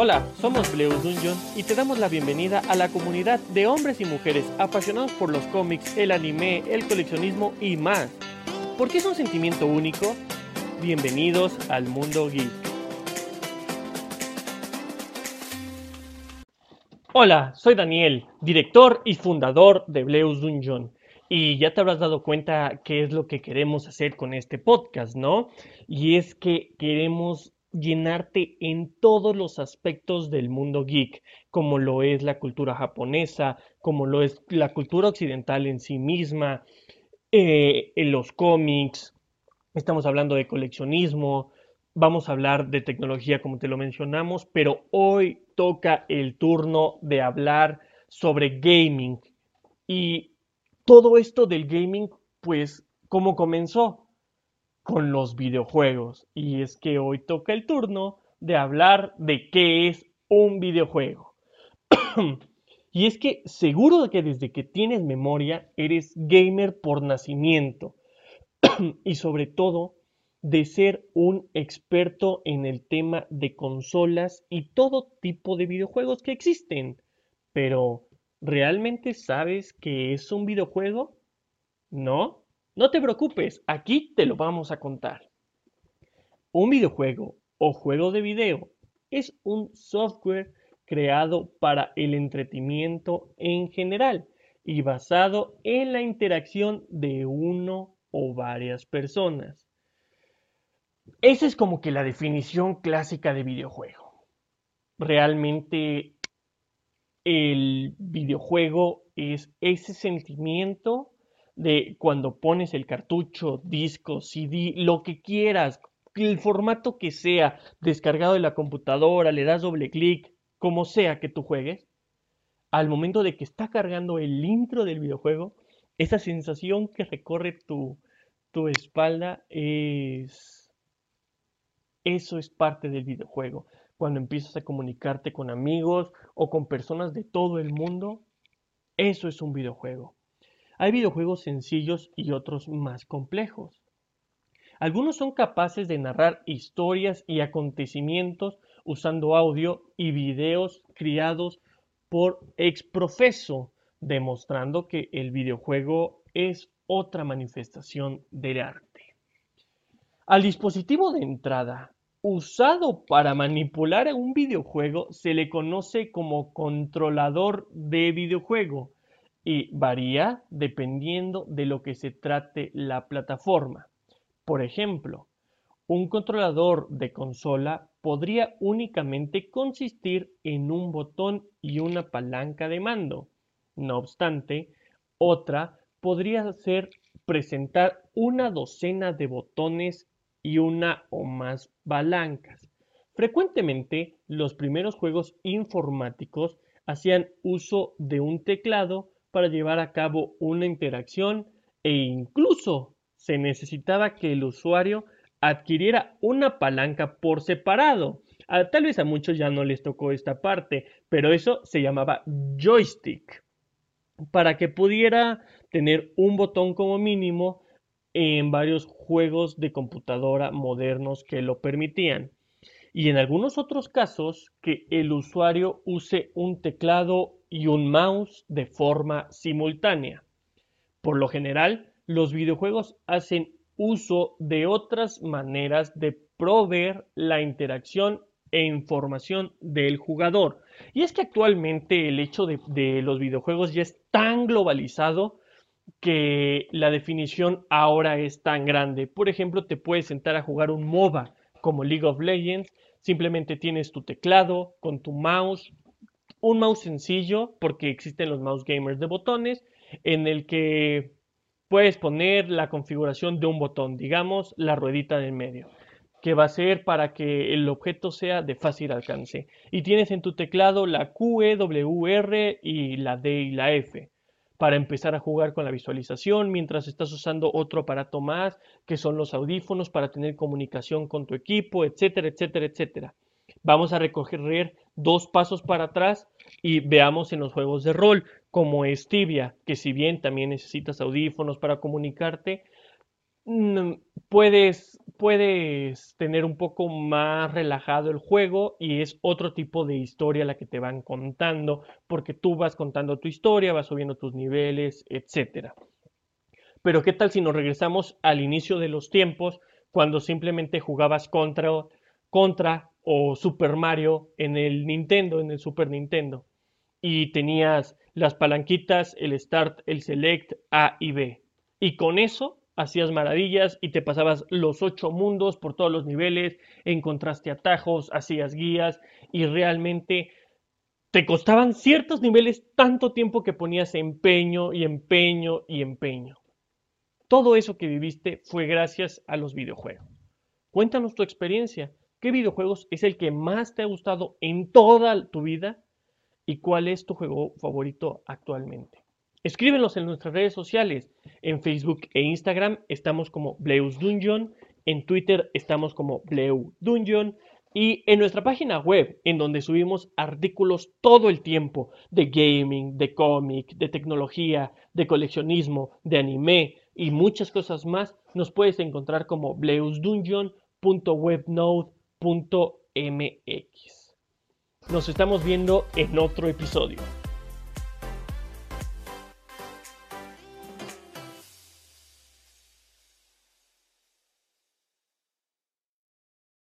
Hola, somos Bleus Dungeon y te damos la bienvenida a la comunidad de hombres y mujeres apasionados por los cómics, el anime, el coleccionismo y más. ¿Por qué es un sentimiento único? Bienvenidos al mundo geek. Hola, soy Daniel, director y fundador de Bleus Dungeon. Y ya te habrás dado cuenta qué es lo que queremos hacer con este podcast, ¿no? Y es que queremos llenarte en todos los aspectos del mundo geek, como lo es la cultura japonesa, como lo es la cultura occidental en sí misma, eh, en los cómics, estamos hablando de coleccionismo, vamos a hablar de tecnología como te lo mencionamos, pero hoy toca el turno de hablar sobre gaming y todo esto del gaming, pues, ¿cómo comenzó? Con los videojuegos. Y es que hoy toca el turno de hablar de qué es un videojuego. y es que seguro que desde que tienes memoria eres gamer por nacimiento. y sobre todo de ser un experto en el tema de consolas y todo tipo de videojuegos que existen. Pero, ¿Realmente sabes que es un videojuego? ¿No? No te preocupes, aquí te lo vamos a contar. Un videojuego o juego de video es un software creado para el entretenimiento en general y basado en la interacción de uno o varias personas. Esa es como que la definición clásica de videojuego. Realmente el videojuego es ese sentimiento de cuando pones el cartucho, disco, CD, lo que quieras, el formato que sea, descargado de la computadora, le das doble clic, como sea que tú juegues, al momento de que está cargando el intro del videojuego, esa sensación que recorre tu, tu espalda es... Eso es parte del videojuego cuando empiezas a comunicarte con amigos o con personas de todo el mundo, eso es un videojuego. Hay videojuegos sencillos y otros más complejos. Algunos son capaces de narrar historias y acontecimientos usando audio y videos criados por exprofeso, demostrando que el videojuego es otra manifestación del arte. Al dispositivo de entrada usado para manipular un videojuego se le conoce como controlador de videojuego y varía dependiendo de lo que se trate la plataforma. Por ejemplo, un controlador de consola podría únicamente consistir en un botón y una palanca de mando. No obstante, otra podría ser presentar una docena de botones y una o más palancas. Frecuentemente, los primeros juegos informáticos hacían uso de un teclado para llevar a cabo una interacción e incluso se necesitaba que el usuario adquiriera una palanca por separado. Ah, tal vez a muchos ya no les tocó esta parte, pero eso se llamaba joystick. Para que pudiera tener un botón como mínimo en varios juegos de computadora modernos que lo permitían. Y en algunos otros casos que el usuario use un teclado y un mouse de forma simultánea. Por lo general, los videojuegos hacen uso de otras maneras de proveer la interacción e información del jugador. Y es que actualmente el hecho de, los videojuegos ya es tan globalizado que la definición ahora es tan grande. Por ejemplo, te puedes sentar a jugar un MOBA como League of Legends, simplemente tienes tu teclado con tu mouse, un mouse sencillo, porque existen los mouse gamers de botones, en el que puedes poner la configuración de un botón, digamos la ruedita del medio, que va a ser para que el objeto sea de fácil alcance. Y tienes en tu teclado la Q, E, W, R y la D y la F para empezar a jugar con la visualización mientras estás usando otro aparato más, que son los audífonos para tener comunicación con tu equipo, etcétera, etcétera, etcétera. Vamos a recorrer dos pasos para atrás y veamos en los juegos de rol como es Tibia, que si bien también necesitas audífonos para comunicarte, mm, puedes, puedes tener un poco más relajado el juego y es otro tipo de historia la que te van contando, porque tú vas contando tu historia, vas subiendo tus niveles, etc. Pero ¿qué tal si nos regresamos al inicio de los tiempos, cuando simplemente jugabas contra, contra o Super Mario en el Nintendo, en el Super Nintendo? Y tenías las palanquitas, el Start, el Select, A y B. Y con eso hacías maravillas y te pasabas los ocho mundos por todos los niveles, encontraste atajos, hacías guías y realmente te costaban ciertos niveles tanto tiempo que ponías empeño y empeño y empeño. Todo eso que viviste fue gracias a los videojuegos. Cuéntanos tu experiencia. ¿Qué videojuegos es el que más te ha gustado en toda tu vida? ¿Y cuál es tu juego favorito actualmente? Escríbenos en nuestras redes sociales. En Facebook e Instagram estamos como Bleus Dungeon. En Twitter estamos como Bleu Dungeon. Y en nuestra página web, en donde subimos artículos todo el tiempo de gaming, de cómic, de tecnología, de coleccionismo, de anime y muchas cosas más, nos puedes encontrar como bleusdungeon.webnode.mx. Nos estamos viendo en otro episodio.